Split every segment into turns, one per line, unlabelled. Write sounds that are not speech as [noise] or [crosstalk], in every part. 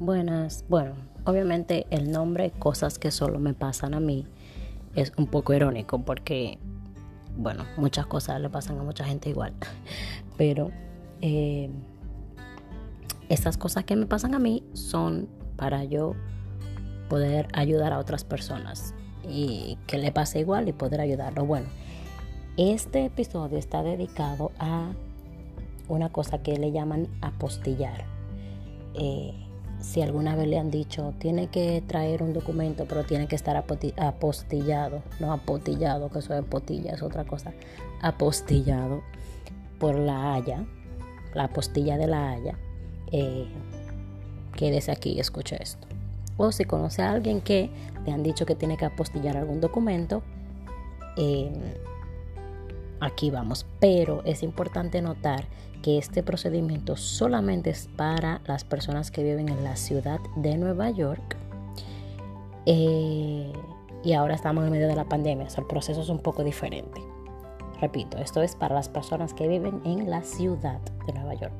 Buenas. Bueno, obviamente el nombre Cosas que solo me pasan a mí es un poco irónico porque, bueno, muchas cosas le pasan a mucha gente igual. [laughs] Pero eh, estas cosas que me pasan a mí son para yo poder ayudar a otras personas y que le pase igual y poder ayudarlo. Bueno, este episodio está dedicado a una cosa que le llaman apostillar. Eh, si alguna vez le han dicho, tiene que traer un documento, pero tiene que estar apostillado, no apostillado, que eso es potilla, es otra cosa, apostillado por la Haya, la apostilla de la Haya, eh, quédese aquí y esto. O si conoce a alguien que le han dicho que tiene que apostillar algún documento, eh, aquí vamos. Pero es importante notar que este procedimiento solamente es para las personas que viven en la ciudad de Nueva York. Eh, y ahora estamos en medio de la pandemia, o el proceso es un poco diferente. Repito, esto es para las personas que viven en la ciudad de Nueva York.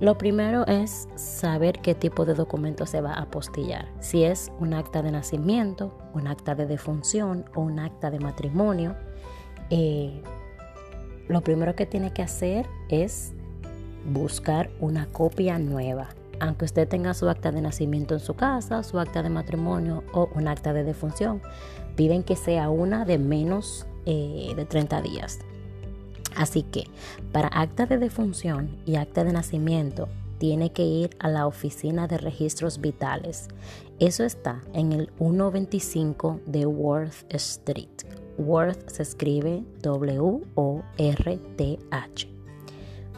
Lo primero es saber qué tipo de documento se va a apostillar. Si es un acta de nacimiento, un acta de defunción o un acta de matrimonio. Eh, lo primero que tiene que hacer es buscar una copia nueva. Aunque usted tenga su acta de nacimiento en su casa, su acta de matrimonio o un acta de defunción, piden que sea una de menos eh, de 30 días. Así que para acta de defunción y acta de nacimiento tiene que ir a la oficina de registros vitales. Eso está en el 125 de Worth Street. Worth se escribe W-O-R-T-H.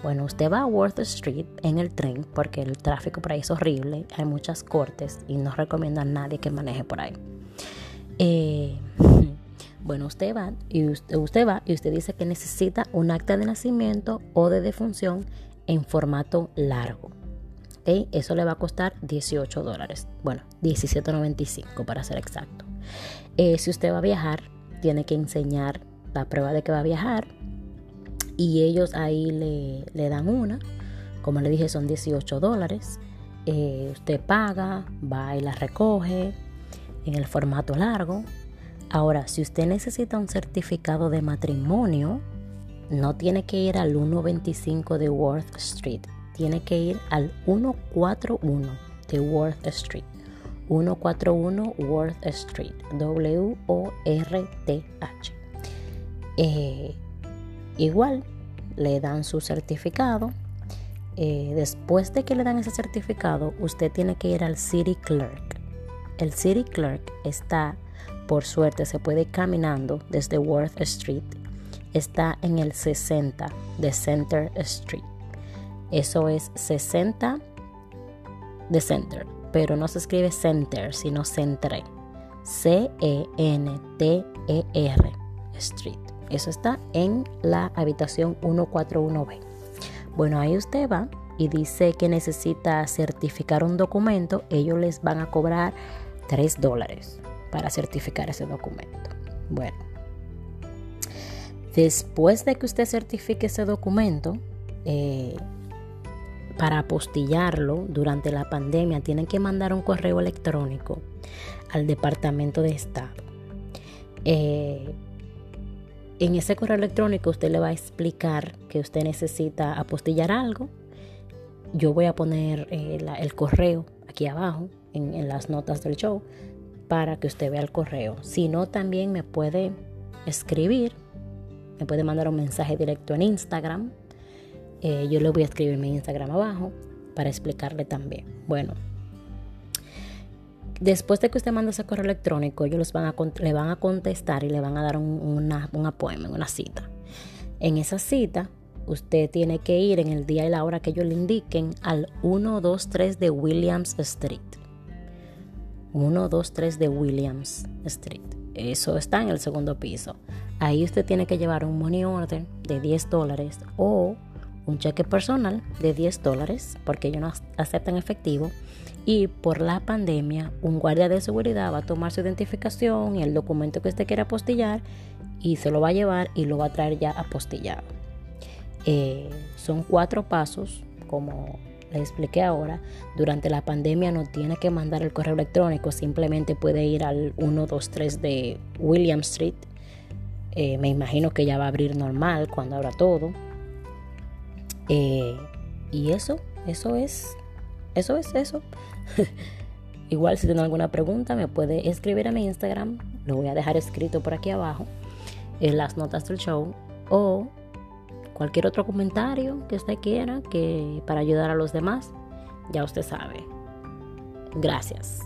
Bueno, usted va a Worth Street en el tren porque el tráfico por ahí es horrible, hay muchas cortes y no recomienda a nadie que maneje por ahí. Eh, [laughs] bueno, usted va y usted, usted, va y usted dice que necesita un acta de nacimiento o de defunción en formato largo. ¿Okay? Eso le va a costar 18 dólares. Bueno, 17.95 para ser exacto. Eh, si usted va a viajar, tiene que enseñar la prueba de que va a viajar y ellos ahí le, dan una. Como le dije, son 18 dólares. Eh, usted paga, va y la recoge en el formato largo. Ahora, si usted necesita un certificado de matrimonio, no tiene que ir al 125 de Worth Street, tiene que ir al 141 de Worth Street. 141 Worth Street, W-O-R-T-H. Eh, igual le dan su certificado. Eh, después de que le dan ese certificado, usted tiene que ir al City Clerk. El City Clerk está, por suerte, se puede ir caminando desde Worth Street. Está en el 60 de Center Street. Eso es 60 de Center pero no se escribe center, sino centre. C-E-N-T-E-R Street. Eso está en la habitación 141B. Bueno, ahí usted va y dice que necesita certificar un documento. Ellos les van a cobrar 3 dólares para certificar ese documento. Bueno, después de que usted certifique ese documento, eh, para apostillarlo durante la pandemia tienen que mandar un correo electrónico al Departamento de Estado. Eh, en ese correo electrónico usted le va a explicar que usted necesita apostillar algo. Yo voy a poner eh, el correo aquí abajo en, en las notas del show para que usted vea el correo. Si no, también me puede escribir, me puede mandar un mensaje directo en Instagram eh, yo le voy a escribir mi Instagram abajo para explicarle también. Bueno, después de que usted manda ese correo electrónico, ellos le van a contestar y le van a dar un, una, un una cita. En esa cita, usted tiene que ir en el día y la hora que ellos le indiquen al 123 de Williams Street. 123 de Williams Street. Eso está en el segundo piso. Ahí usted tiene que llevar un money order de 10 dólares o un cheque personal de 10 dólares, porque ellos no aceptan efectivo, y por la pandemia un guardia de seguridad va a tomar su identificación y el documento que usted quiera apostillar y se lo va a llevar y lo va a traer ya apostillado. Eh, son cuatro pasos, como le expliqué ahora, durante la pandemia no tiene que mandar el correo electrónico, simplemente puede ir al 123 de William Street. Eh, me imagino que ya va a abrir normal cuando abra todo. Eh, y eso, eso es, eso es eso. [laughs] Igual si tiene alguna pregunta me puede escribir a mi Instagram, lo voy a dejar escrito por aquí abajo en las notas del show o cualquier otro comentario que usted quiera que para ayudar a los demás, ya usted sabe. Gracias.